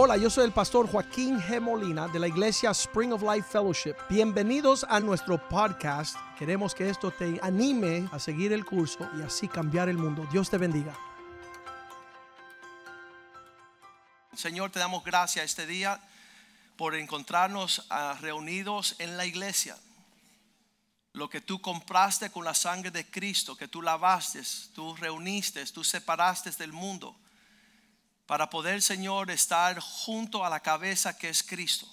Hola, yo soy el pastor Joaquín G. Molina de la iglesia Spring of Life Fellowship. Bienvenidos a nuestro podcast. Queremos que esto te anime a seguir el curso y así cambiar el mundo. Dios te bendiga. Señor, te damos gracias este día por encontrarnos ah, reunidos en la iglesia. Lo que tú compraste con la sangre de Cristo, que tú lavaste, tú reuniste, tú separaste del mundo, para poder, Señor, estar junto a la cabeza que es Cristo.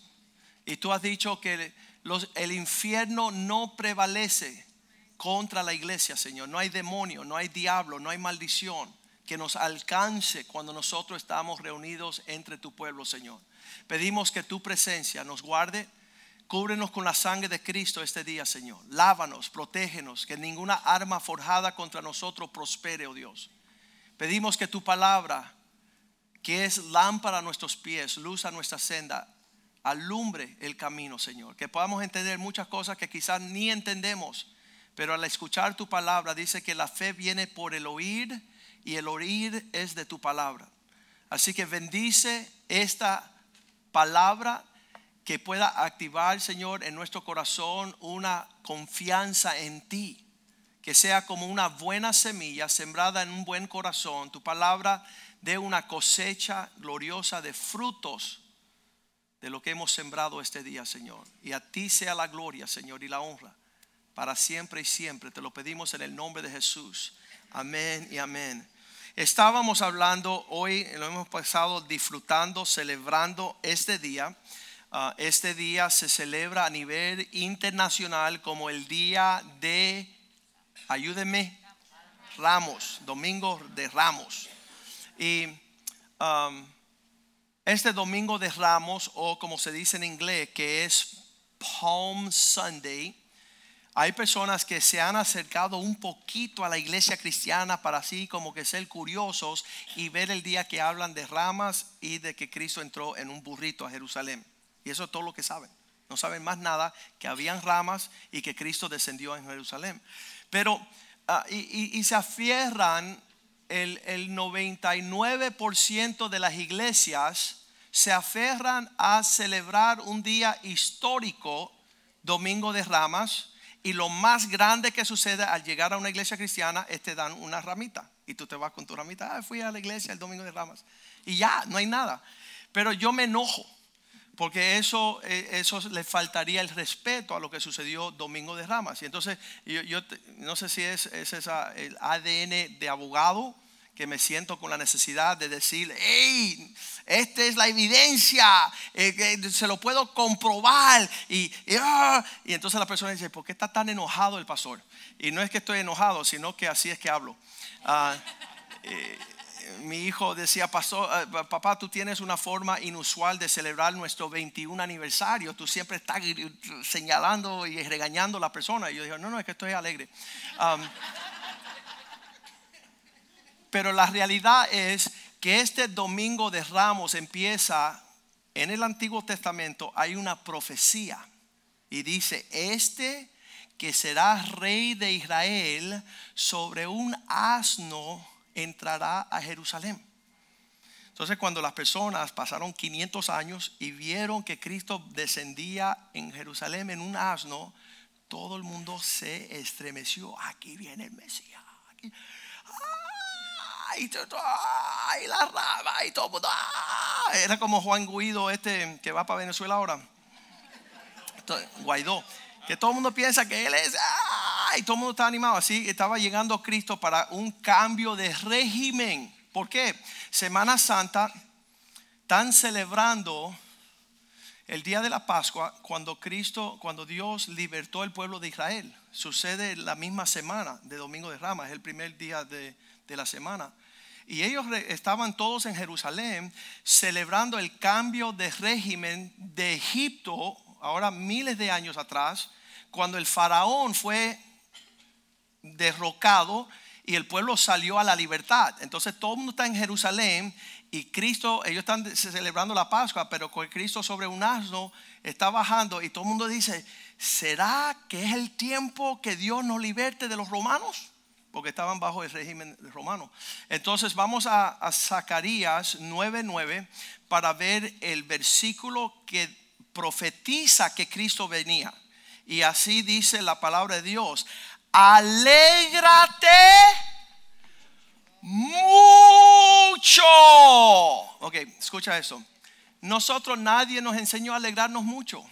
Y tú has dicho que el infierno no prevalece contra la iglesia, Señor. No hay demonio, no hay diablo, no hay maldición que nos alcance cuando nosotros estamos reunidos entre tu pueblo, Señor. Pedimos que tu presencia nos guarde, cúbrenos con la sangre de Cristo este día, Señor. Lávanos, protégenos, que ninguna arma forjada contra nosotros prospere, oh Dios. Pedimos que tu palabra, que es lámpara a nuestros pies, luz a nuestra senda, alumbre el camino, Señor. Que podamos entender muchas cosas que quizás ni entendemos, pero al escuchar tu palabra dice que la fe viene por el oír y el oír es de tu palabra. Así que bendice esta palabra que pueda activar, Señor, en nuestro corazón una confianza en ti. Que sea como una buena semilla sembrada en un buen corazón. Tu palabra de una cosecha gloriosa de frutos de lo que hemos sembrado este día, Señor. Y a ti sea la gloria, Señor, y la honra para siempre y siempre. Te lo pedimos en el nombre de Jesús. Amén y amén. Estábamos hablando hoy, lo hemos pasado disfrutando, celebrando este día. Ah, este día se celebra a nivel internacional como el día de, ayúdenme, Ramos, Domingo de Ramos. Y um, este Domingo de Ramos, o como se dice en inglés, que es Palm Sunday, hay personas que se han acercado un poquito a la iglesia cristiana para así como que ser curiosos y ver el día que hablan de ramas y de que Cristo entró en un burrito a Jerusalén. Y eso es todo lo que saben. No saben más nada que habían ramas y que Cristo descendió en Jerusalén. Pero, ah, y, se afierran, el, el 99% de las iglesias se aferran a celebrar un día histórico, Domingo de Ramas, y lo más grande que sucede al llegar a una iglesia cristiana es te dan una ramita. Y tú te vas con tu ramita. Ah, fui a la iglesia el domingo de ramas. Y ya, no hay nada. Pero yo me enojo. Porque eso, eh, eso le faltaría el respeto a lo que sucedió domingo de ramas. Y entonces, yo, no sé si es, es esa, el ADN de abogado que me siento con la necesidad de decir, hey, esta es la evidencia, eh, se lo puedo comprobar. Y, ah, y, entonces la persona dice, ¿por qué está tan enojado el pastor? Y no es que estoy enojado, sino que así es que hablo. Ah, eh, mi hijo decía, ah, papá, tú tienes una forma inusual de celebrar nuestro 21 aniversario. Tú siempre estás señalando y regañando a la persona. Y yo digo, no, no, es que estoy alegre. Pero la realidad es que este domingo de ramos empieza en el Antiguo Testamento, hay una profecía y dice, este que será rey de Israel sobre un asno entrará a Jerusalén. Entonces cuando las personas pasaron 500 años y vieron que Cristo descendía en Jerusalén en un asno, todo el mundo se estremeció. Aquí viene el Mesías. Aquí y, la rama y todo. Era como Juan Guido, este que va para Venezuela ahora. Guaidó. Que todo el mundo piensa que él es. Y todo el mundo está animado. Así estaba llegando Cristo para un cambio de régimen. ¿Por qué? Semana Santa están celebrando el día de la Pascua cuando Cristo, cuando Dios libertó el pueblo de Israel. Sucede la misma semana de Domingo de Rama, es el primer día de, de la semana. Y ellos estaban todos en Jerusalén celebrando el cambio de régimen de Egipto, ahora miles de años atrás, cuando el faraón fue derrocado y el pueblo salió a la libertad. Entonces todo el mundo está en Jerusalén y Cristo, ellos están celebrando la Pascua, pero con Cristo sobre un asno está bajando y todo el mundo dice, ¿será que es el tiempo que Dios nos liberte de los romanos? porque estaban bajo el régimen romano. Entonces vamos a, a Zacarías 9:9 para ver el versículo que profetiza que Cristo venía. Y así dice la palabra de Dios. Alégrate mucho. Ok, escucha eso. Nosotros nadie nos enseñó a alegrarnos mucho.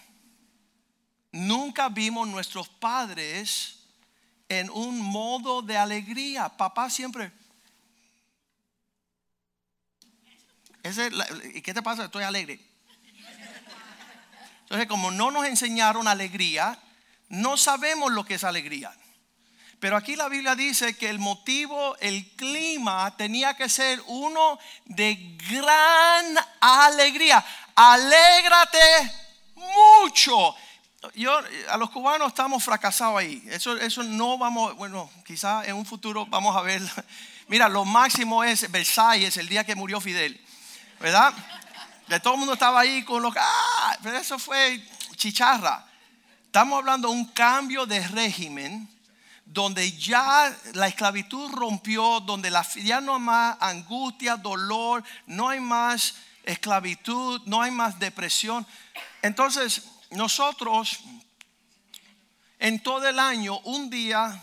Nunca vimos nuestros padres en un modo de alegría. Papá siempre. ¿Y qué te pasa? Estoy alegre. Entonces, como no nos enseñaron alegría, no sabemos lo que es alegría. Pero aquí la Biblia dice que el motivo, el clima tenía que ser uno de gran alegría. Alégrate mucho. Yo, a los cubanos estamos fracasados ahí. Eso, eso no vamos, bueno, quizás en un futuro vamos a ver. Mira, lo máximo es Versalles, el día que murió Fidel, ¿verdad? De todo el mundo estaba ahí con los... ¡Ah! Pero eso fue chicharra. Estamos hablando de un cambio de régimen donde ya la esclavitud rompió, donde la, ya no hay más angustia, dolor, no hay más esclavitud, no hay más depresión. Entonces, nosotros en todo el año, un día,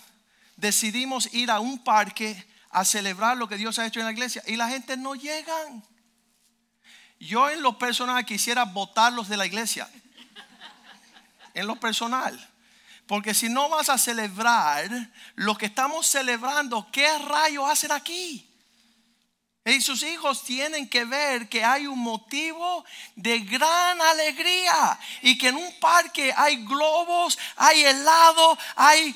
decidimos ir a un parque a celebrar lo que Dios ha hecho en la iglesia y la gente no llega. Yo en lo personal quisiera votarlos de la iglesia. En lo personal. Porque si no vas a celebrar lo que estamos celebrando, ¿qué rayos hacen aquí? Y sus hijos tienen que ver que hay un motivo de gran alegría y que en un parque hay globos, hay helado, hay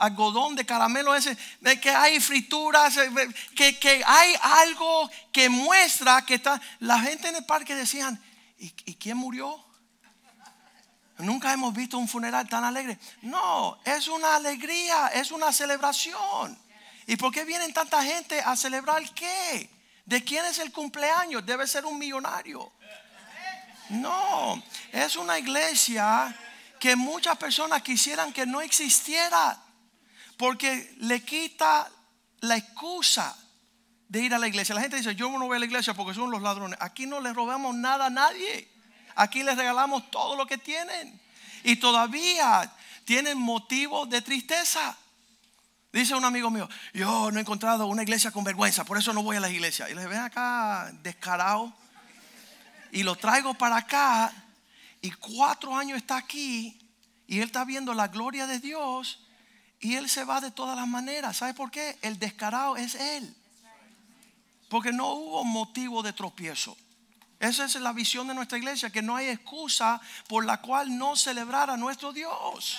algodón de caramelo ese, que hay frituras, eh, que, que, hay algo que muestra que está. La gente en el parque decían, ¿y, ¿y quién murió? Nunca hemos visto un funeral tan alegre. No, es una alegría, es una celebración. ¿Y por qué vienen tanta gente a celebrar qué? ¿De quién es el cumpleaños? Debe ser un millonario. No, es una iglesia que muchas personas quisieran que no existiera. Porque le quita la excusa de ir a la iglesia. La gente dice, yo no voy a la iglesia porque son los ladrones. Aquí no le robamos nada a nadie. Aquí les regalamos todo lo que tienen. Y todavía tienen motivos de tristeza. Dice un amigo mío, yo no he encontrado una iglesia con vergüenza, por eso no voy a la iglesia. Y les ven acá descarado. Y lo traigo para acá. Y cuatro años está aquí. Y él está viendo la gloria de Dios. Y él se va de todas las maneras. ¿Sabe por qué? El descarado es él. Porque no hubo motivo de tropiezo. Esa es la visión de nuestra iglesia, que no hay excusa por la cual no celebrar a nuestro Dios.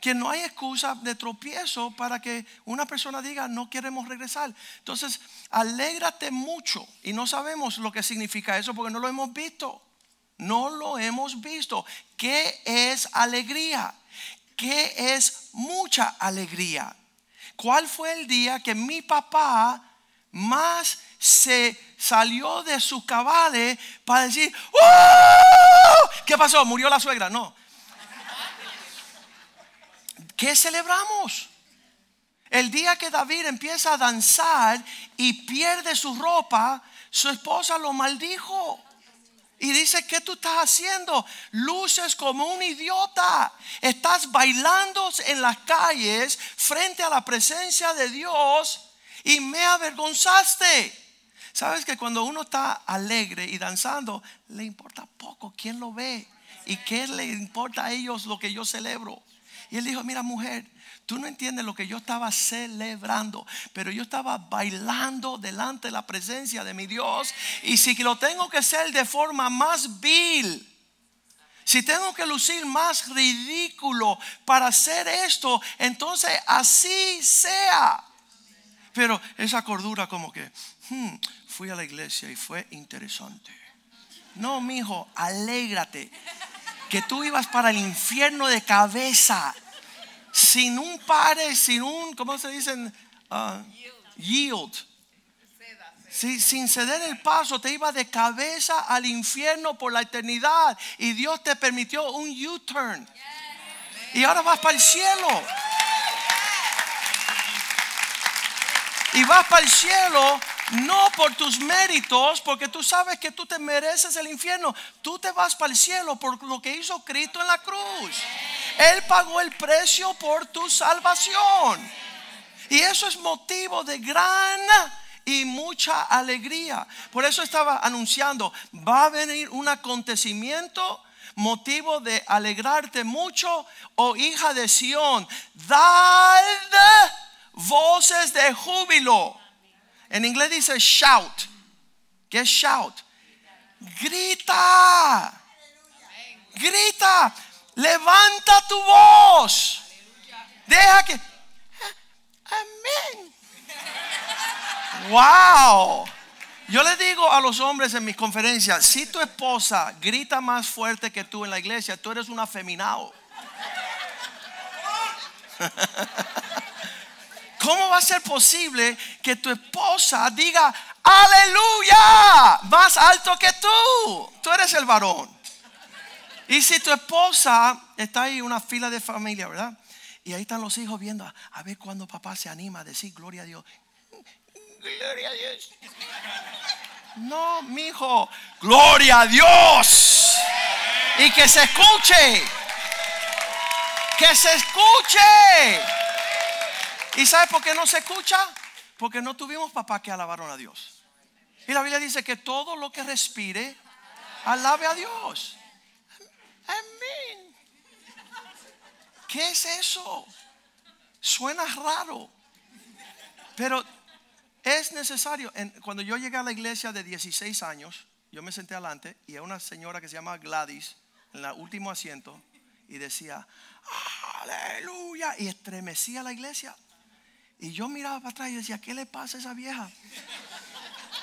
Que no hay excusa de tropiezo para que una persona diga no queremos regresar. Entonces, alégrate mucho. Y no sabemos lo que significa eso porque no lo hemos visto. No lo hemos visto. ¿Qué es alegría? ¿Qué es mucha alegría? ¿Cuál fue el día que mi papá más se salió de sus cabales para decir, ¡Oh! ¿qué pasó? ¿Murió la suegra? No. ¿Qué celebramos? El día que David empieza a danzar y pierde su ropa, su esposa lo maldijo. Y dice, ¿qué tú estás haciendo? Luces como un idiota. Estás bailando en las calles frente a la presencia de Dios y me avergonzaste. Sabes que cuando uno está alegre y danzando, le importa poco quién lo ve y qué le importa a ellos lo que yo celebro. Y él dijo, mira mujer, tú no entiendes lo que yo estaba celebrando, pero yo estaba bailando delante de la presencia de mi Dios. Y si lo tengo que hacer de forma más vil, si tengo que lucir más ridículo para hacer esto, entonces así sea. Pero esa cordura como que, hmm, fui a la iglesia y fue interesante. No, mi hijo, alégrate. Que tú ibas para el infierno de cabeza. Sin un pare, sin un, ¿cómo se dicen? Uh, yield. sin ceder el paso, te ibas de cabeza al infierno por la eternidad. Y Dios te permitió un U-turn. Y ahora vas para el cielo. Y vas para el cielo no por tus méritos, porque tú sabes que tú te mereces el infierno. Tú te vas para el cielo por lo que hizo Cristo en la cruz. Él pagó el precio por tu salvación. Y eso es motivo de gran y mucha alegría. Por eso estaba anunciando, va a venir un acontecimiento motivo de alegrarte mucho, oh hija de Sión, dad voces de júbilo. En inglés dice shout. ¿Qué es shout? Grita. Grita. Levanta tu voz. Deja que... Amén. Wow. Yo le digo a los hombres en mis conferencias, si tu esposa grita más fuerte que tú en la iglesia, tú eres un afeminado. ¿Cómo va a ser posible que tu esposa diga aleluya más alto que tú? Tú eres el varón. Y si tu esposa está ahí en una fila de familia, ¿verdad? Y ahí están los hijos viendo a ver cuando papá se anima a decir gloria a Dios. Gloria a Dios. No, mi hijo, gloria a Dios. Y que se escuche. Que se escuche. ¿Y sabe por qué no se escucha? Porque no tuvimos papá que alabaron a Dios. Y la Biblia dice que todo lo que respire, alabe a Dios. Amén. ¿Qué es eso? Suena raro. Pero es necesario. cuando yo llegué a la iglesia de 16 años, yo me senté adelante y hay una señora que se llama Gladys en el último asiento y decía, aleluya, y estremecía la iglesia. Y yo miraba para atrás y decía, ¿qué le pasa a esa vieja?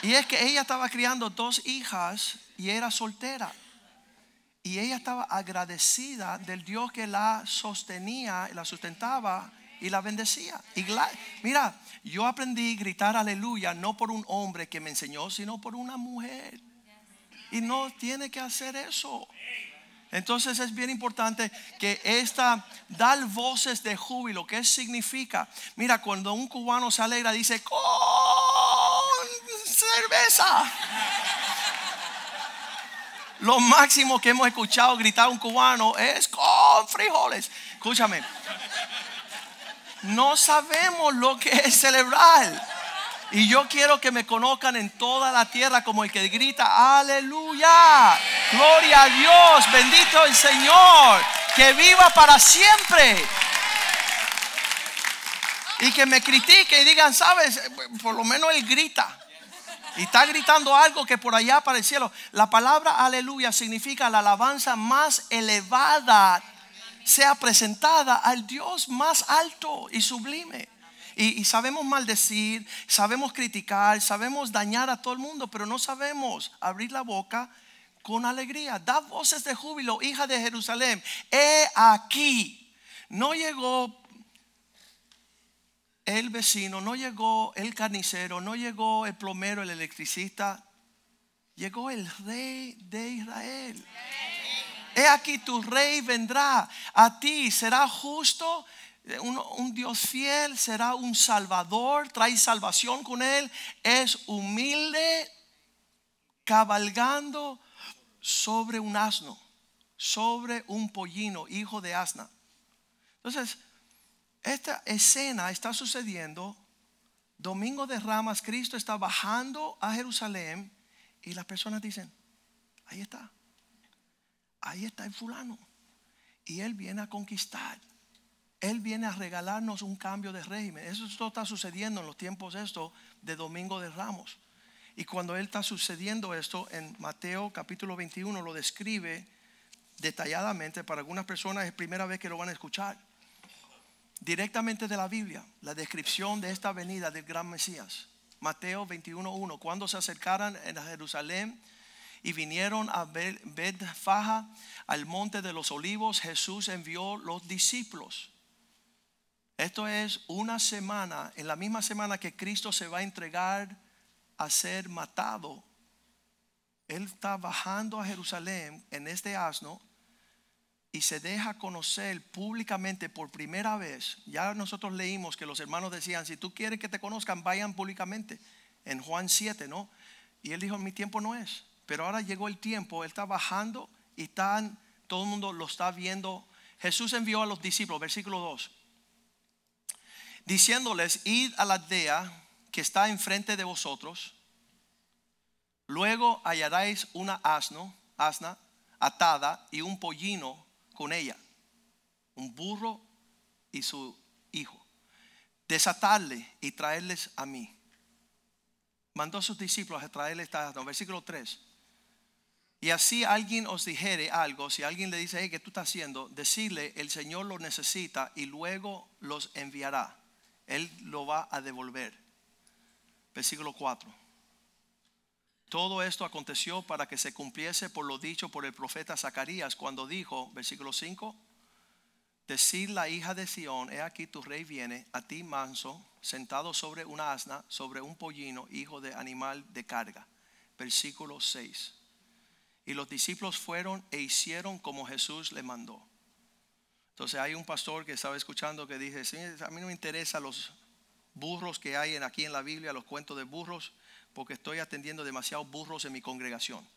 Y es que ella estaba criando dos hijas y era soltera. Y ella estaba agradecida del Dios que la sostenía, la sustentaba y la bendecía. Y mira, yo aprendí a gritar aleluya no por un hombre que me enseñó, sino por una mujer. Y no tiene que hacer eso. Entonces es bien importante que esta dar voces de júbilo, ¿qué significa? Mira, cuando un cubano se alegra dice con cerveza. Lo máximo que hemos escuchado gritar un cubano es con frijoles. Escúchame, no sabemos lo que es celebrar. Y yo quiero que me conozcan en toda la tierra como el que grita, aleluya, gloria a Dios, bendito el Señor, que viva para siempre. Y que me critique y digan, sabes, por lo menos él grita. Y está gritando algo que por allá para el cielo. La palabra aleluya significa la alabanza más elevada sea presentada al Dios más alto y sublime. Y, sabemos maldecir, sabemos criticar, sabemos dañar a todo el mundo, pero no sabemos abrir la boca con alegría. Da voces de júbilo, hija de Jerusalén. He aquí. No llegó el vecino, no llegó el carnicero, no llegó el plomero, el electricista. Llegó el rey de Israel. He aquí tu rey vendrá a ti, será justo, un, Dios fiel, será un salvador, trae salvación con él, es humilde, cabalgando sobre un asno, sobre un pollino, hijo de asna. Entonces, esta escena está sucediendo. Domingo de Ramas, Cristo está bajando a Jerusalén y las personas dicen, ahí está ahí está el fulano. Y él viene a conquistar. Él viene a regalarnos un cambio de régimen. Eso está sucediendo en los tiempos esto de Domingo de Ramos. Y cuando él está sucediendo esto en Mateo capítulo 21 lo describe detalladamente. Para algunas personas es primera vez que lo van a escuchar. Directamente de la Biblia, la descripción de esta venida del gran Mesías. Mateo 21.1. Cuando se acercaran a Jerusalén y vinieron a Betfaja, al monte de los olivos, Jesús envió los discípulos. Esto es una semana, en la misma semana que Cristo se va a entregar a ser matado. Él está bajando a Jerusalén en este asno y se deja conocer públicamente por primera vez. Ya nosotros leímos que los hermanos decían, si tú quieres que te conozcan, vayan públicamente. En Juan 7, ¿no? Y él dijo, mi tiempo no es. Pero ahora llegó el tiempo, él está bajando y están, todo el mundo lo está viendo. Jesús envió a los discípulos, versículo 2, diciéndoles, id a la aldea que está enfrente de vosotros, luego hallaréis una asno, asna atada y un pollino con ella, un burro y su hijo. Desatarle y traerles a mí. Mandó a sus discípulos a traerle esta asno, versículo 3. Y así alguien os dijere algo, si alguien le dice, hey, ¿qué tú estás haciendo? Decirle, el Señor lo necesita y luego los enviará. Él lo va a devolver. Versículo 4. Todo esto aconteció para que se cumpliese por lo dicho por el profeta Zacarías cuando dijo, versículo 5, decir la hija de Sión, he aquí tu rey viene a ti manso, sentado sobre una asna, sobre un pollino, hijo de animal de carga. Versículo 6. Y los discípulos fueron e hicieron como Jesús le mandó. Entonces hay un pastor que estaba escuchando que dice, a mí no me interesan los burros que hay aquí en la Biblia, los cuentos de burros, porque estoy atendiendo demasiados burros en mi congregación.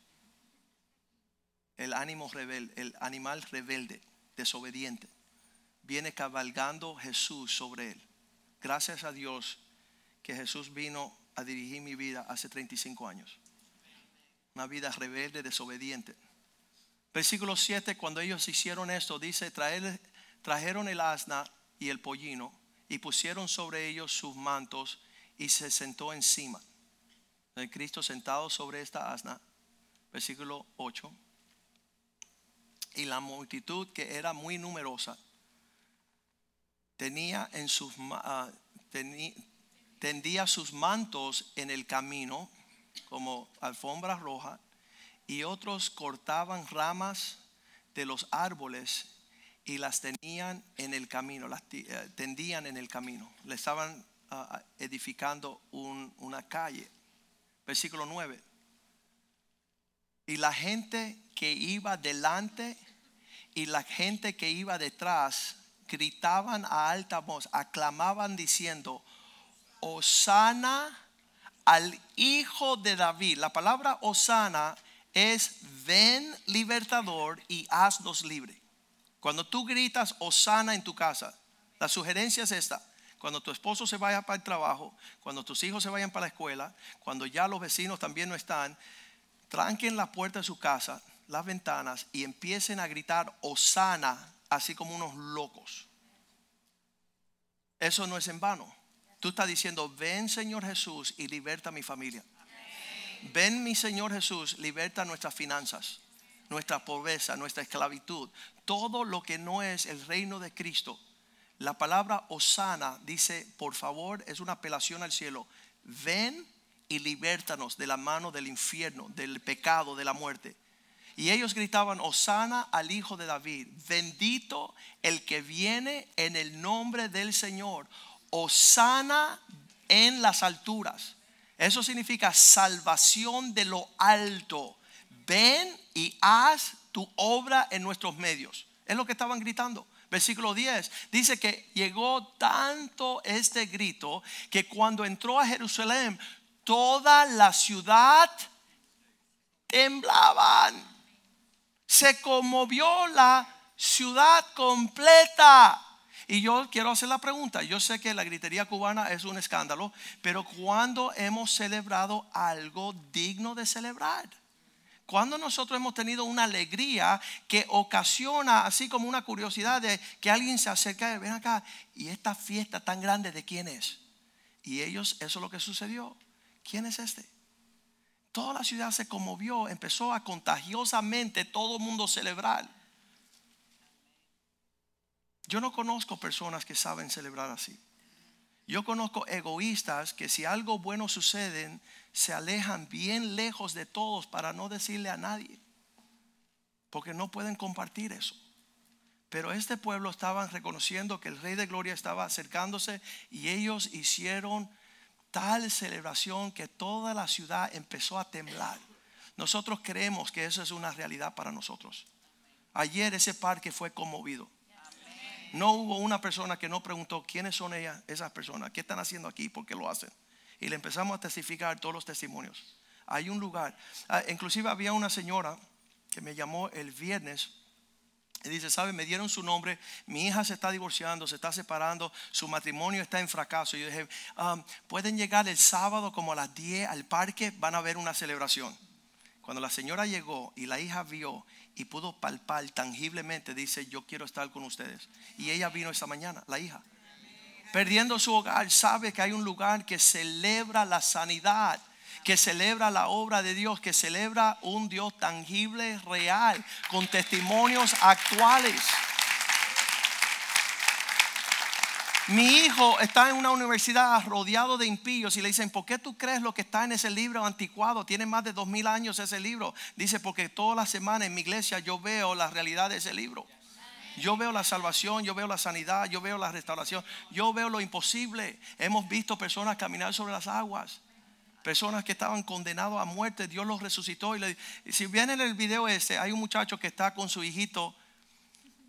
El ánimo rebelde, el animal rebelde, desobediente, viene cabalgando Jesús sobre él. Gracias a Dios que Jesús vino a dirigir mi vida hace 35 años. Una vida rebelde, desobediente. Versículo 7, cuando ellos hicieron esto, dice, trajeron el asna y el pollino y pusieron sobre ellos sus mantos y se sentó encima. El Cristo sentado sobre esta asna, versículo 8. Y la multitud que era muy numerosa tenía en sus uh, tendía sus mantos en el camino como alfombra roja y otros cortaban ramas de los árboles y las tenían en el camino, las eh, tendían en el camino. Le estaban uh, edificando una calle versículo 9. Y la gente que iba delante y la gente que iba detrás gritaban a alta voz, aclamaban diciendo, Osana al hijo de David. La palabra Osana es ven libertador y haznos libre. Cuando tú gritas Osana en tu casa, la sugerencia es esta cuando tu esposo se vaya para el trabajo, cuando tus hijos se vayan para la escuela, cuando ya los vecinos también no están, tranquen la puerta de su casa, las ventanas y empiecen a gritar Osana, así como unos locos. Eso no es en vano. Tú estás diciendo, ven Señor Jesús y liberta a mi familia. Ven mi Señor Jesús, liberta nuestras finanzas, nuestra pobreza, nuestra esclavitud, todo lo que no es el reino de Cristo la palabra Osana dice, por favor, es una apelación al cielo. Ven y libértanos de la mano del infierno, del pecado, de la muerte. Y ellos gritaban, Osana al Hijo de David, bendito el que viene en el nombre del Señor. Osana en las alturas. Eso significa salvación de lo alto. Ven y haz tu obra en nuestros medios. Es lo que estaban gritando. Versículo 10 dice que llegó tanto este grito que cuando entró a Jerusalén, toda la ciudad temblaban. Se conmovió la ciudad completa. Y yo quiero hacer la pregunta, yo sé que la gritería cubana es un escándalo, pero cuando hemos celebrado algo digno de celebrar? Cuando nosotros hemos tenido una alegría que ocasiona así como una curiosidad de que alguien se acerca y ven acá, y esta fiesta tan grande de quién es. Y ellos, eso es lo que sucedió. ¿Quién es este? Toda la ciudad se conmovió, empezó a contagiosamente todo el mundo celebrar. Yo no conozco personas que saben celebrar así. Yo conozco egoístas que si algo bueno sucede, se alejan bien lejos de todos para no decirle a nadie, porque no pueden compartir eso. Pero este pueblo estaban reconociendo que el Rey de Gloria estaba acercándose y ellos hicieron tal celebración que toda la ciudad empezó a temblar. Nosotros creemos que eso es una realidad para nosotros. Ayer ese parque fue conmovido. No hubo una persona que no preguntó quiénes son ellas, esas personas, qué están haciendo aquí, por qué lo hacen. Y le empezamos a testificar todos los testimonios. Hay un lugar, ah, inclusive había una señora que me llamó el viernes y dice, ¿sabe? Me dieron su nombre, mi hija se está divorciando, se está separando, su matrimonio está en fracaso. Yo dije, um, pueden llegar el sábado como a las 10 al parque, van a ver una celebración. Cuando la señora llegó y la hija vio y pudo palpar tangiblemente, dice, yo quiero estar con ustedes. Y ella vino esta mañana, la hija. Perdiendo su hogar, sabe que hay un lugar que celebra la sanidad, que celebra la obra de Dios, que celebra un Dios tangible, real, con testimonios actuales. Mi hijo está en una universidad rodeado de impíos y le dicen, ¿por qué tú crees lo que está en ese libro anticuado? Tiene más de dos mil años ese libro. Dice, porque toda la semana en mi iglesia yo veo la realidad de ese libro. Yo veo la salvación, yo veo la sanidad, yo veo la restauración, yo veo lo imposible. Hemos visto personas caminar sobre las aguas. Personas que estaban condenados a muerte, Dios los resucitó. Y si viene en el video ese, hay un muchacho que está con su hijito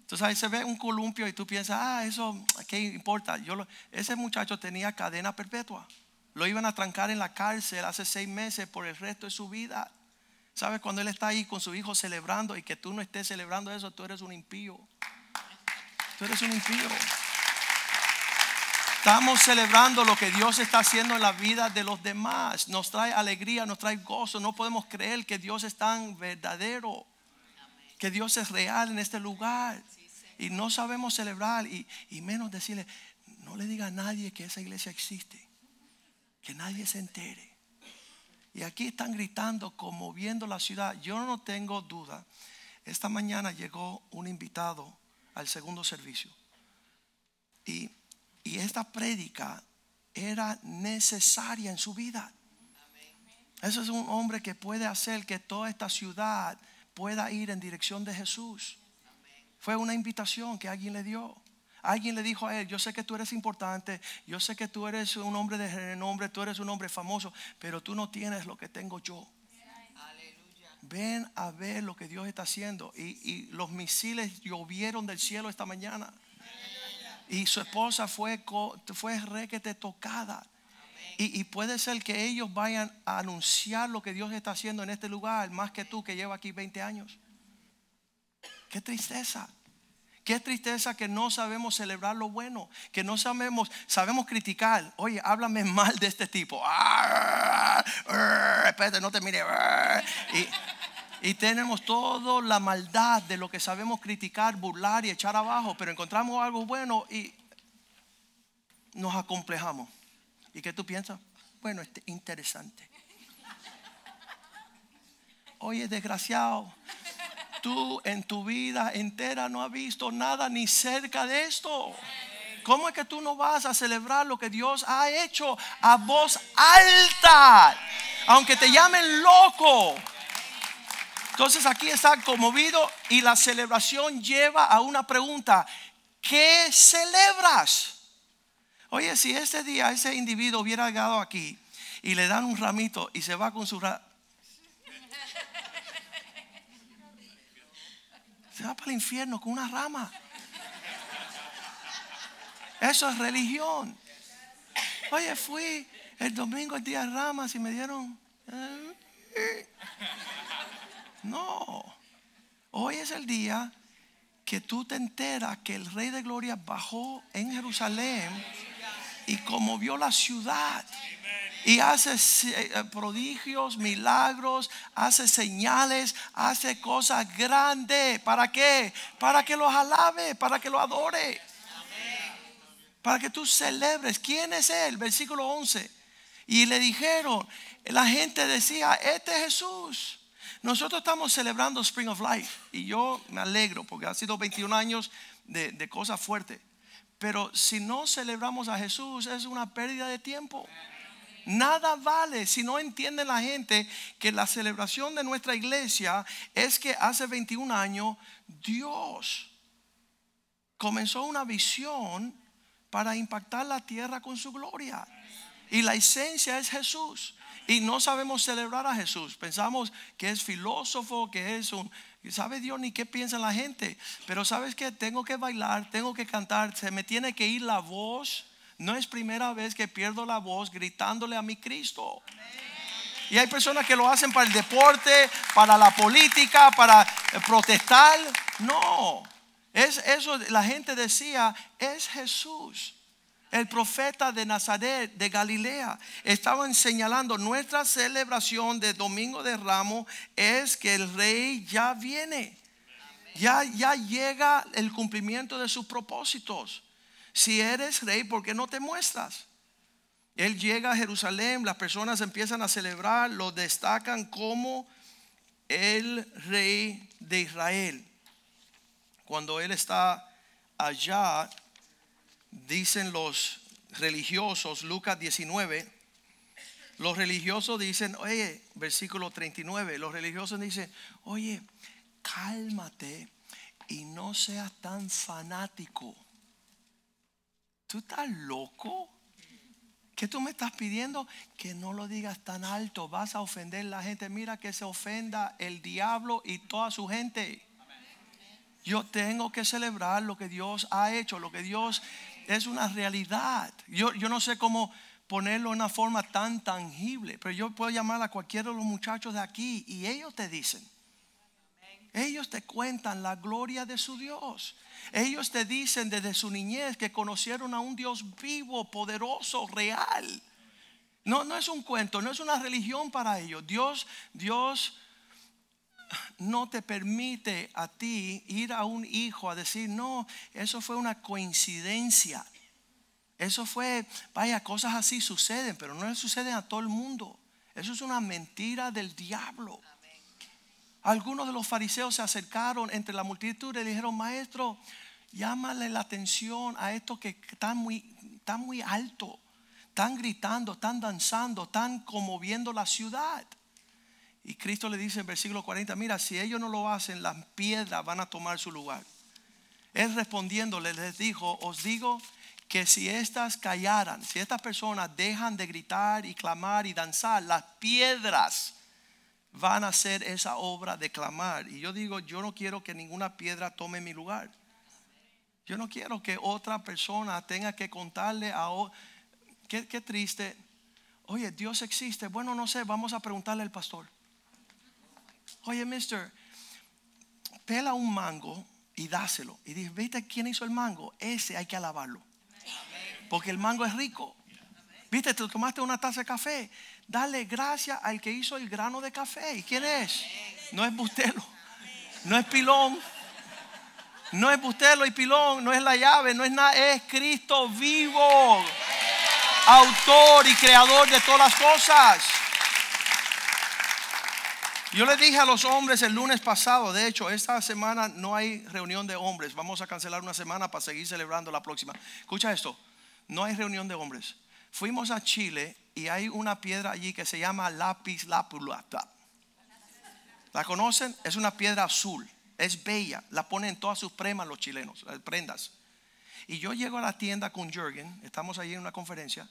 entonces ahí se ve un columpio y tú piensas, ah, eso, ¿qué importa? Yo ese muchacho tenía cadena perpetua. Lo iban a trancar en la cárcel hace seis meses por el resto de su vida. ¿Sabes? Cuando él está ahí con su hijo celebrando y que tú no estés celebrando eso, tú eres un impío. Tú eres un impío. Estamos celebrando lo que Dios está haciendo en la vida de los demás. Nos trae alegría, nos trae gozo. No podemos creer que Dios es tan verdadero, que Dios es real en este lugar y no sabemos celebrar y, menos decirle, no le diga a nadie que esa iglesia existe, que nadie se entere. Y aquí están gritando, conmoviendo la ciudad. Yo no tengo duda. Esta mañana llegó un invitado al segundo servicio. Y, y esta prédica era necesaria en su vida. Eso es un hombre que puede hacer que toda esta ciudad pueda ir en dirección de Jesús. Fue una invitación que alguien le dio. Alguien le dijo a él, yo sé que tú eres importante, yo sé que tú eres un hombre de renombre, tú eres un hombre famoso, pero tú no tienes lo que tengo yo. Ven a ver lo que Dios está haciendo. Y, los misiles llovieron del cielo esta mañana. Y su esposa fue, fue requete tocada. Y, y, puede ser que ellos vayan a anunciar lo que Dios está haciendo en este lugar más que tú que lleva aquí 20 años. Qué tristeza. Qué tristeza que no sabemos celebrar lo bueno, que no sabemos, sabemos criticar. Oye, háblame mal de este tipo. Espérate, no te mire. Y, tenemos toda la maldad de lo que sabemos criticar, burlar y echar abajo, pero encontramos algo bueno y nos acomplejamos. ¿Y qué tú piensas? Bueno, es interesante. Oye, desgraciado, tú en tu vida entera no has visto nada ni cerca de esto. ¿Cómo es que tú no vas a celebrar lo que Dios ha hecho a voz alta? Aunque te llamen loco. Entonces aquí está conmovido y la celebración lleva a una pregunta. ¿Qué celebras? Oye, si este día ese individuo hubiera llegado aquí y le dan un ramito y se va con su se va para el infierno con una rama. Eso es religión. Oye, fui el domingo el día de ramas y me dieron... No. Hoy es el día que tú te enteras que el Rey de Gloria bajó en Jerusalén y conmovió la ciudad y hace eh, prodigios, milagros, hace señales, hace cosas grandes. ¿Para qué? Para que los alabe, para que lo adore. Para que tú celebres. ¿Quién es él? Versículo 11. Y le dijeron, la gente decía, este es Jesús. Nosotros estamos celebrando Spring of Life y yo me alegro porque ha sido 21 años de, de cosas fuertes. Pero si no celebramos a Jesús es una pérdida de tiempo. Nada vale si no entiende la gente que la celebración de nuestra iglesia es que hace 21 años Dios comenzó una visión para impactar la tierra con su gloria. Y la esencia es Jesús. Y no sabemos celebrar a Jesús. Pensamos que es filósofo, que es un... ¿Sabe Dios ni qué piensa la gente? Pero sabes que tengo que bailar, tengo que cantar, se me tiene que ir la voz. No es primera vez que pierdo la voz gritándole a mi Cristo. Y hay personas que lo hacen para el deporte, para la política, para protestar. No, es eso. La gente decía es Jesús el profeta de Nazaret, de Galilea, estaban señalando nuestra celebración de Domingo de Ramos es que el rey ya viene. Ya, ya llega el cumplimiento de sus propósitos. Si eres rey, ¿por qué no te muestras? Él llega a Jerusalén, las personas empiezan a celebrar, lo destacan como el rey de Israel. Cuando él está allá, dicen los religiosos, Lucas 19, los religiosos dicen, oye, versículo 39, los religiosos dicen, oye, cálmate y no seas tan fanático. ¿Tú estás loco? ¿Qué tú me estás pidiendo? Que no lo digas tan alto, vas a ofender a la gente. Mira que se ofenda el diablo y toda su gente. Yo tengo que celebrar lo que Dios ha hecho, lo que Dios es una realidad. Yo, yo no sé cómo ponerlo en una forma tan tangible, pero yo puedo llamar a cualquiera de los muchachos de aquí y ellos te dicen. Ellos te cuentan la gloria de su Dios. Ellos te dicen desde su niñez que conocieron a un Dios vivo, poderoso, real. No, no es un cuento, no es una religión para ellos. Dios, Dios no te permite a ti ir a un hijo a decir, no, eso fue una coincidencia. Eso fue, vaya, cosas así suceden, pero no le suceden a todo el mundo. Eso es una mentira del diablo. Algunos de los fariseos se acercaron entre la multitud y le dijeron, maestro, llámale la atención a estos que están muy, están muy alto, están gritando, están danzando, están conmoviendo la ciudad. Y Cristo le dice en versículo 40, mira, si ellos no lo hacen, las piedras van a tomar su lugar. Él respondiéndole les dijo, os digo que si estas callaran, si estas personas dejan de gritar y clamar y danzar, las piedras van a hacer esa obra de clamar. Y yo digo, yo no quiero que ninguna piedra tome mi lugar. Yo no quiero que otra persona tenga que contarle a... Qué, qué triste. Oye, Dios existe. Bueno, no sé, vamos a preguntarle al pastor. Oye, mister, pela un mango y dáselo. Y dice, ¿viste quién hizo el mango? Ese hay que alabarlo. Porque el mango es rico. ¿Viste? Te tomaste una taza de café. Dale gracias al que hizo el grano de café. ¿Y quién es? No es Bustelo. No es Pilón. No es Bustelo y Pilón. No es la llave. No es nada. Es Cristo vivo. Autor y creador de todas las cosas. Yo le dije a los hombres el lunes pasado, de hecho, esta semana no hay reunión de hombres. Vamos a cancelar una semana para seguir celebrando la próxima. Escucha esto, no hay reunión de hombres. Fuimos a Chile y hay una piedra allí que se llama lápiz lapulata. ¿La conocen? Es una piedra azul, es bella, la ponen en todas sus premas los chilenos, prendas. Y yo llego a la tienda con Jürgen, estamos allí en una conferencia,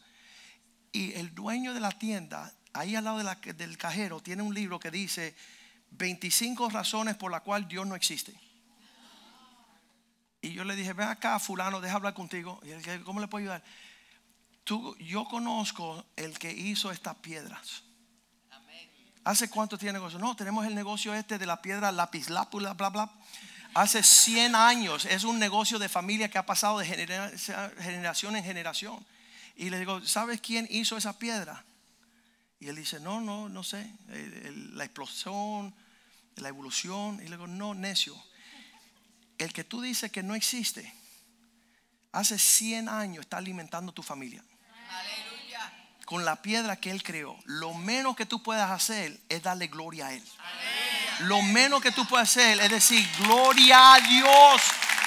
y el dueño de la tienda ahí al lado del cajero tiene un libro que dice 25 razones por las cuales Dios no existe. Y yo le dije, ven acá, fulano, deja hablar contigo. Y él ¿cómo le puedo ayudar? Tú, yo conozco el que hizo estas piedras. ¿Hace cuánto tiene negocio? No, tenemos el negocio este de la piedra lapislápula, bla, bla. Hace 100 años. Es un negocio de familia que ha pasado de generación en generación. Y le digo, ¿sabes quién hizo esa piedra? Y él dice, no, no, no sé, la explosión, la evolución. Y le digo, no, necio. El que tú dices que no existe, hace 100 años está alimentando tu familia. Con la piedra que él creó. Lo menos que tú puedas hacer es darle gloria a él. Lo menos que tú puedes hacer es decir, gloria a Dios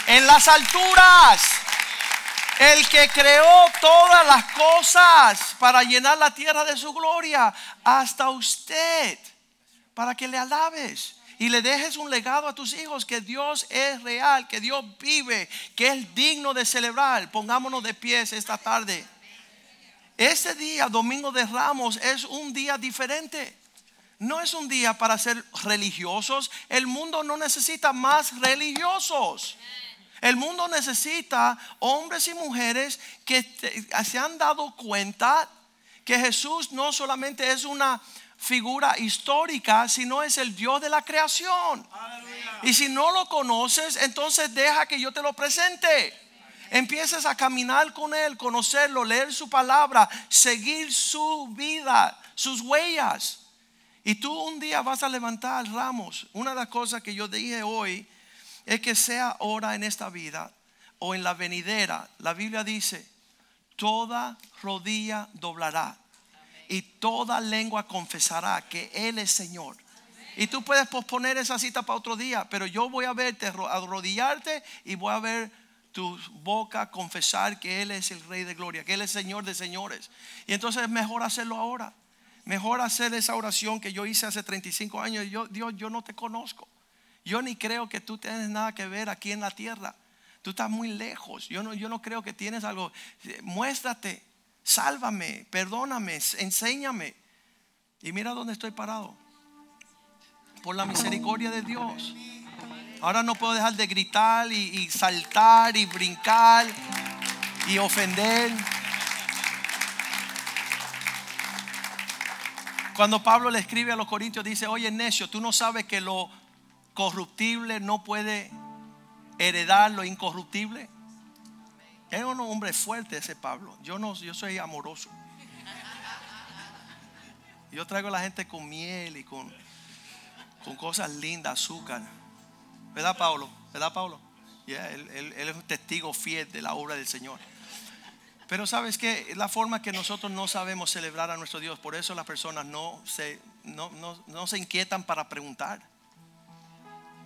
en las alturas. El que creó todas las cosas para llenar la tierra de su gloria, hasta usted, para que le alabes y le dejes un legado a tus hijos que Dios es real, que Dios vive, que es digno de celebrar. Pongámonos de pies esta tarde. Este día, Domingo de Ramos, es un día diferente. No es un día para ser religiosos. El mundo no necesita más religiosos. El mundo necesita hombres y mujeres que se han dado cuenta que Jesús no solamente es una figura histórica, sino es el Dios de la creación. Y si no lo conoces, entonces deja que yo te lo presente. Empieces a caminar con Él, conocerlo, leer su palabra, seguir su vida, sus huellas. Y tú un día vas a levantar ramos. Una de las cosas que yo dije hoy es que sea ahora en esta vida o en la venidera, la Biblia dice, toda rodilla doblará y toda lengua confesará que Él es Señor. Y tú puedes posponer esa cita para otro día, pero yo voy a verte arrodillarte y voy a ver tu boca confesar que Él es el Rey de Gloria, que Él es Señor de señores. Y entonces es mejor hacerlo ahora. Mejor hacer esa oración que yo hice hace 35 años. Yo, Dios, yo no te conozco. Yo ni creo que tú tienes nada que ver aquí en la tierra. Tú estás muy lejos. Yo no, yo no creo que tienes algo. Muéstrate, sálvame, perdóname, enséñame. Y mira dónde estoy parado. Por la misericordia de Dios. Ahora no puedo dejar de gritar y, saltar y brincar y ofender. Cuando Pablo le escribe a los corintios, dice, oye necio, tú no sabes que lo corruptible no puede heredar lo incorruptible. Es un hombre fuerte ese Pablo. Yo no, yo soy amoroso. Yo traigo a la gente con miel y con, con cosas lindas, azúcar. ¿Verdad, Pablo? ¿Verdad, Pablo? él, él es un testigo fiel de la obra del Señor. Pero sabes que la forma que nosotros no sabemos celebrar a nuestro Dios, por eso las personas no se, no, se inquietan para preguntar.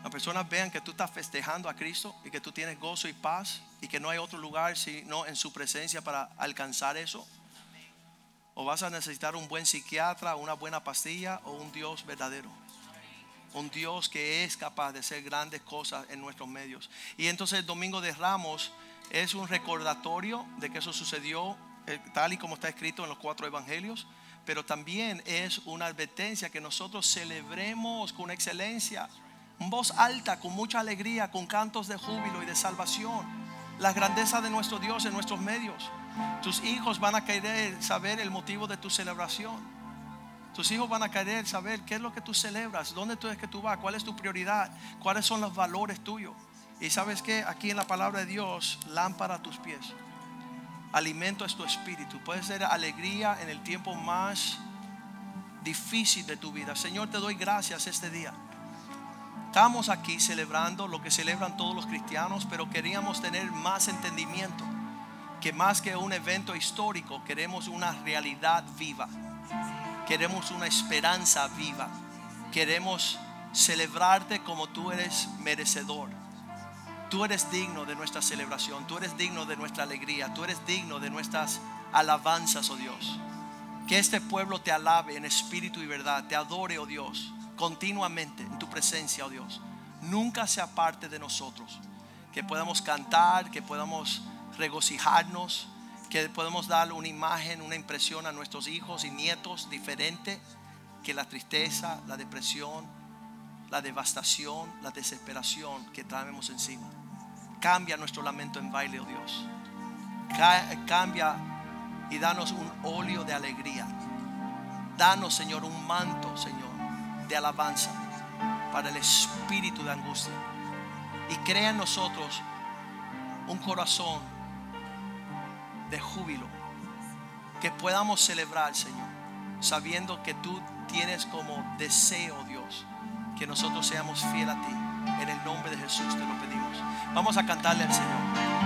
Las personas vean que tú estás festejando a Cristo y que tú tienes gozo y paz y que no hay otro lugar sino en su presencia para alcanzar eso. O vas a necesitar un buen psiquiatra, una buena pastilla o un Dios verdadero. Un Dios que es capaz de hacer grandes cosas en nuestros medios. Y entonces el domingo de Ramos es un recordatorio de que eso sucedió eh, tal y como está escrito en los cuatro evangelios, pero también es una advertencia que nosotros celebremos con excelencia, en voz alta, con mucha alegría, con cantos de júbilo y de salvación, la grandeza de nuestro Dios en nuestros medios. Tus hijos van a querer saber el motivo de tu celebración. Tus hijos van a querer saber qué es lo que tú celebras, dónde tú es que tú vas, cuál es tu prioridad, cuáles son los valores tuyos. Y sabes que aquí en la palabra de Dios, lámpara a tus pies. Alimento es tu espíritu. Puede ser alegría en el tiempo más difícil de tu vida. Señor, te doy gracias este día. Estamos aquí celebrando lo que celebran todos los cristianos, pero queríamos tener más entendimiento. Que más que un evento histórico, queremos una realidad viva. Queremos una esperanza viva. Queremos celebrarte como tú eres merecedor Tú eres digno de nuestra celebración, tú eres digno de nuestra alegría, tú eres digno de nuestras alabanzas, oh Dios. Que este pueblo te alabe en espíritu y verdad, te adore, oh Dios, continuamente en tu presencia, oh Dios. Nunca se aparte de nosotros. Que podamos cantar, que podamos regocijarnos, que podamos dar una imagen, una impresión a nuestros hijos y nietos diferente que la tristeza, la depresión, la devastación, la desesperación que traemos encima. Cambia nuestro lamento en baile, oh Dios. Cambia y danos un óleo de alegría. Danos, Señor, un manto, Señor, de alabanza para el espíritu de angustia. Y crea en nosotros un corazón de júbilo. Que podamos celebrar, Señor, sabiendo que tú tienes como deseo, Dios, que nosotros seamos fieles a ti. En el nombre de Jesús te lo pedimos. Vamos a cantarle al Señor.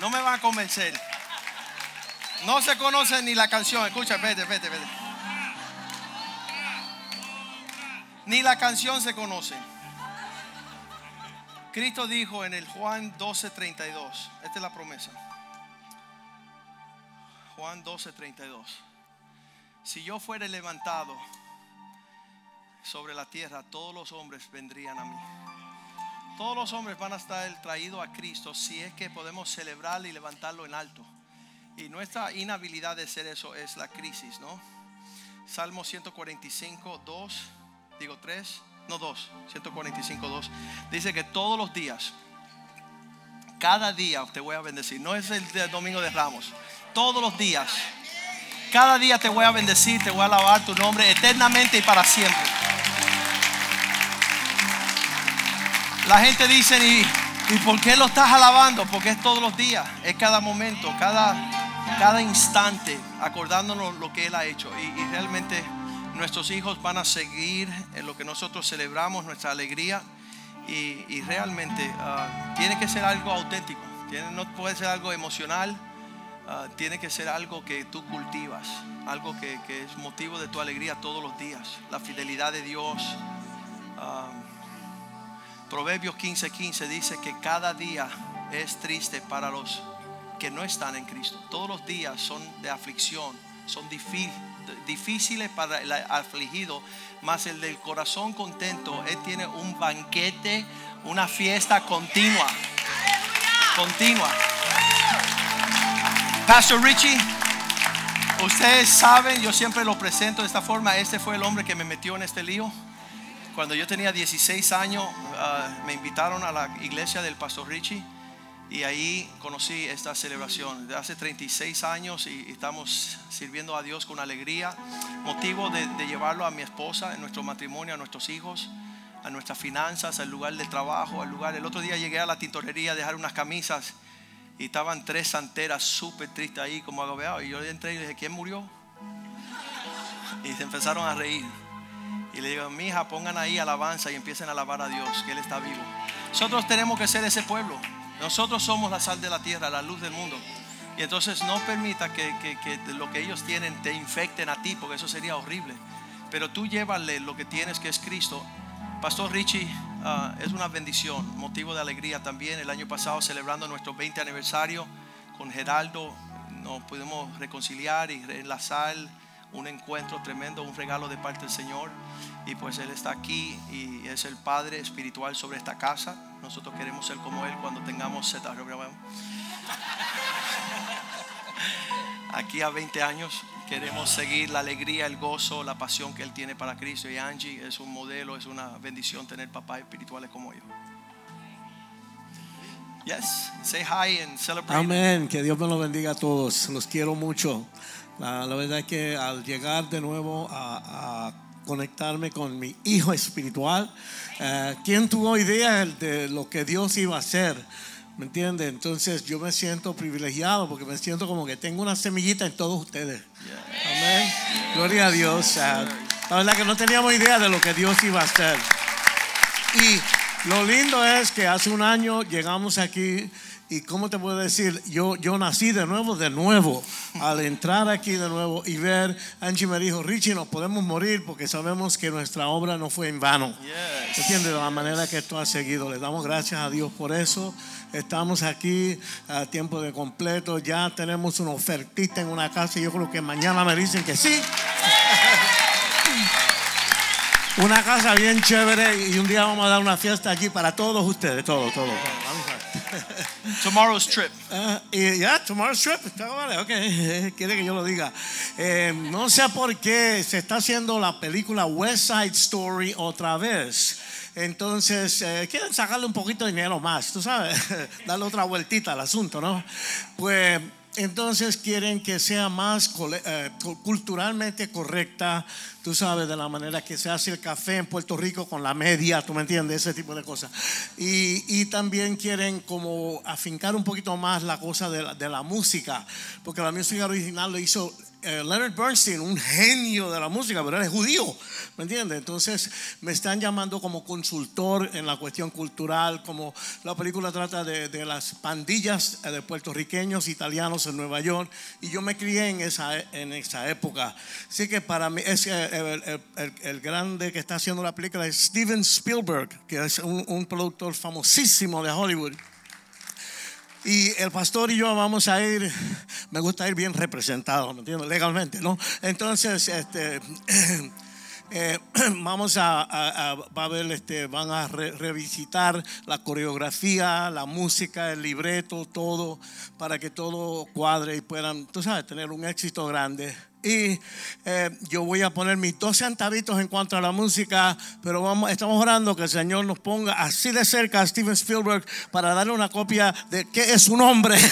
No me van a convencer. No se conoce ni la canción. Escucha, vete, vete, vete. Ni la canción se conoce. Cristo dijo en el Juan 12:32. Esta es la promesa. Juan 12:32. Si yo fuera levantado sobre la tierra, todos los hombres vendrían a mí. Todos los hombres van a estar traídos a Cristo si es que podemos celebrarlo y levantarlo en alto. Y nuestra inhabilidad de hacer eso es la crisis, ¿no? Salmo 145, 2, digo 3, no 2, 145, 2. Dice que todos los días, cada día te voy a bendecir. No es el de domingo de Ramos, todos los días. Cada día te voy a bendecir, te voy a alabar tu nombre eternamente y para siempre. La gente dice, ¿y, ¿y por qué lo estás alabando? Porque es todos los días, es cada momento, cada, cada instante, acordándonos lo que Él ha hecho. Y, y realmente nuestros hijos van a seguir en lo que nosotros celebramos, nuestra alegría. Y, y realmente ah, tiene que ser algo auténtico, no puede ser algo emocional, ah, tiene que ser algo que tú cultivas, algo que, que es motivo de tu alegría todos los días, la fidelidad de Dios. Ah, Proverbios 15:15 15 dice que cada día es triste para los que no están en Cristo. Todos los días son de aflicción, son difí- difíciles para el afligido, mas el del corazón contento, él tiene un banquete, una fiesta continua. Continua. Pastor Richie, ustedes saben, yo siempre lo presento de esta forma, este fue el hombre que me metió en este lío. Cuando yo tenía 16 años, ah, me invitaron a la iglesia del Pastor Richie y ahí conocí esta celebración. De hace 36 años y, estamos sirviendo a Dios con alegría. Motivo de, llevarlo a mi esposa, en nuestro matrimonio, a nuestros hijos, a nuestras finanzas, al lugar de trabajo, al lugar. El otro día llegué a la tintorería a dejar unas camisas y estaban tres santeras súper tristes ahí, como agobiados. Y yo entré y dije, ¿quién murió? Y se empezaron a reír. Y le digo, mija, pongan ahí alabanza y empiecen a alabar a Dios, que Él está vivo. Nosotros tenemos que ser ese pueblo. Nosotros somos la sal de la tierra, la luz del mundo. Y entonces no permita que, que- que lo que ellos tienen te infecten a ti, porque eso sería horrible. Pero tú llévale lo que tienes, que es Cristo. Pastor Richie, ah, es una bendición, motivo de alegría también. El año pasado, celebrando nuestro 20 aniversario con Geraldo, nos pudimos reconciliar y enlazar un encuentro tremendo, un regalo de parte del Señor. Y pues Él está aquí y es el Padre espiritual sobre esta casa. Nosotros queremos ser como Él cuando tengamos Z. Aquí a 20 años queremos seguir la alegría, el gozo, la pasión que Él tiene para Cristo. Y Angie es un modelo, es una bendición tener papás espirituales como yo. Yes, say hi and celebrate. Amén, que Dios me los bendiga a todos, los quiero mucho. La, la verdad es que al llegar de nuevo a, a conectarme con mi hijo espiritual, eh, ¿quién tuvo idea de lo que Dios iba a hacer? ¿Me entiende? Entonces yo me siento privilegiado porque me siento como que tengo una semillita en todos ustedes. Amén. Gloria a Dios. Ah, la verdad que no teníamos idea de lo que Dios iba a hacer. Y lo lindo es que hace un año llegamos aquí y cómo te puedo decir, yo, yo nací de nuevo, de nuevo, al entrar aquí de nuevo y ver, Angie me dijo, Richie, nos podemos morir porque sabemos que nuestra obra no fue en vano. Yes. ¿Entiendes? De la manera que tú has seguido. Le damos gracias a Dios por eso. Estamos aquí a tiempo de completo. Ya tenemos una ofertita en una casa. y Yo creo que mañana me dicen que sí. Una casa bien chévere y un día vamos a dar una fiesta aquí para todos ustedes, todos, todos. Vamos a- Tomorrow's trip. Ah, ya, tomorrow's trip. Vale, ok. Quiere que yo lo diga. Eh, no sé por qué se está haciendo la película West Side Story otra vez. Entonces, eh, quieren sacarle un poquito de dinero más, tú sabes, darle otra vueltita al asunto, ¿no? Pues entonces quieren que sea más eh, cu- culturalmente correcta, tú sabes, de la manera que se hace el café en Puerto Rico con la media, tú me entiendes, ese tipo de cosas. Y, y también quieren como afincar un poquito más la cosa de la, de la música, porque la música original lo hizo eh, Leonard Bernstein, un genio de la música, pero es judío, ¿me entiendes? Entonces me están llamando como consultor en la cuestión cultural, como la película trata de, las pandillas eh, de puertorriqueños, italianos en Nueva York, y yo me crié en esa, en esa época. Así que para mí, es, eh, el, grande que está haciendo la película es Steven Spielberg, que es un productor famosísimo de Hollywood. Y el pastor y yo vamos a ir, me gusta ir bien representado, ¿me? Legalmente, ¿no? Entonces, este, eh, vamos a, va a ver, este, van a re- revisitar la coreografía, la música, el libreto, todo, para que todo cuadre y puedan, tú sabes, tener un éxito grande. Y eh, yo voy a poner mis dos centavitos en cuanto a la música, pero vamos, estamos orando que el Señor nos ponga así de cerca a Steven Spielberg para darle una copia de qué es su nombre.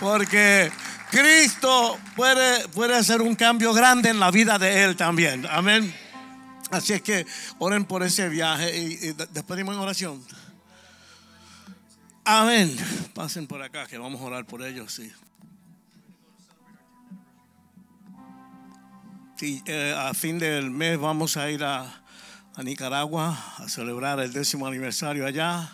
Porque Cristo puede, puede hacer un cambio grande en la vida de Él también. Amén. Así es que oren por ese viaje y, y de- despedimos en oración. Amén. Pasen por acá que vamos a orar por ellos, sí. Eh, a fin del mes vamos a ir a, a Nicaragua a celebrar el décimo aniversario allá.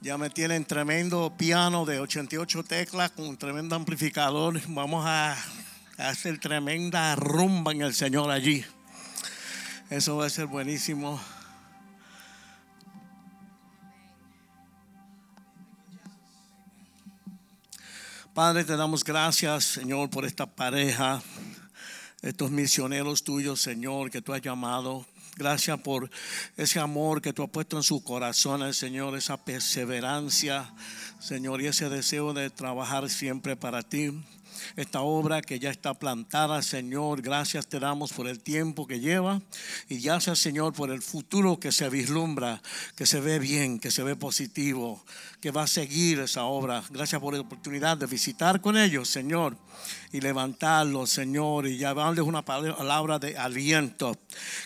Ya me tienen tremendo piano de 88 teclas con un tremendo amplificador. Vamos a hacer tremenda rumba en el Señor allí. Eso va a ser buenísimo. Padre, te damos gracias, Señor, por esta pareja, estos misioneros tuyos, Señor, que tú has llamado. Gracias por ese amor que tú has puesto en su corazón, Señor, esa perseverancia, Señor, y ese deseo de trabajar siempre para ti. Esta obra que ya está plantada, Señor, gracias te damos por el tiempo que lleva y gracias, Señor, por el futuro que se vislumbra, que se ve bien, que se ve positivo, que va a seguir esa obra. Gracias por la oportunidad de visitar con ellos, Señor, y levantarlos, Señor, y llevarles una palabra de aliento,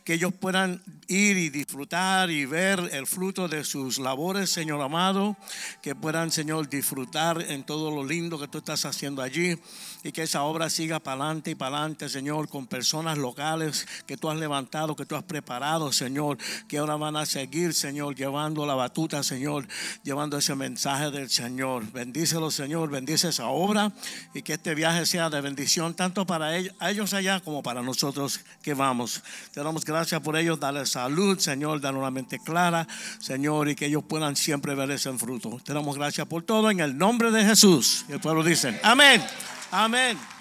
que ellos puedan ir y disfrutar y ver el fruto de sus labores, Señor amado, que puedan, Señor, disfrutar en todo lo lindo que tú estás haciendo allí. Y que esa obra siga para adelante y para adelante, Señor, con personas locales que tú has levantado, que tú has preparado, Señor, que ahora van a seguir, Señor, llevando la batuta, Señor, llevando ese mensaje del Señor. Bendícelo, Señor, bendice esa obra y que este viaje sea de bendición tanto para ellos, allá como para nosotros que vamos. Te damos gracias por ellos, dale salud, Señor, dale una mente clara, Señor, y que ellos puedan siempre ver ese fruto. Te damos gracias por todo en el nombre de Jesús. El pueblo dice, amén. Amén.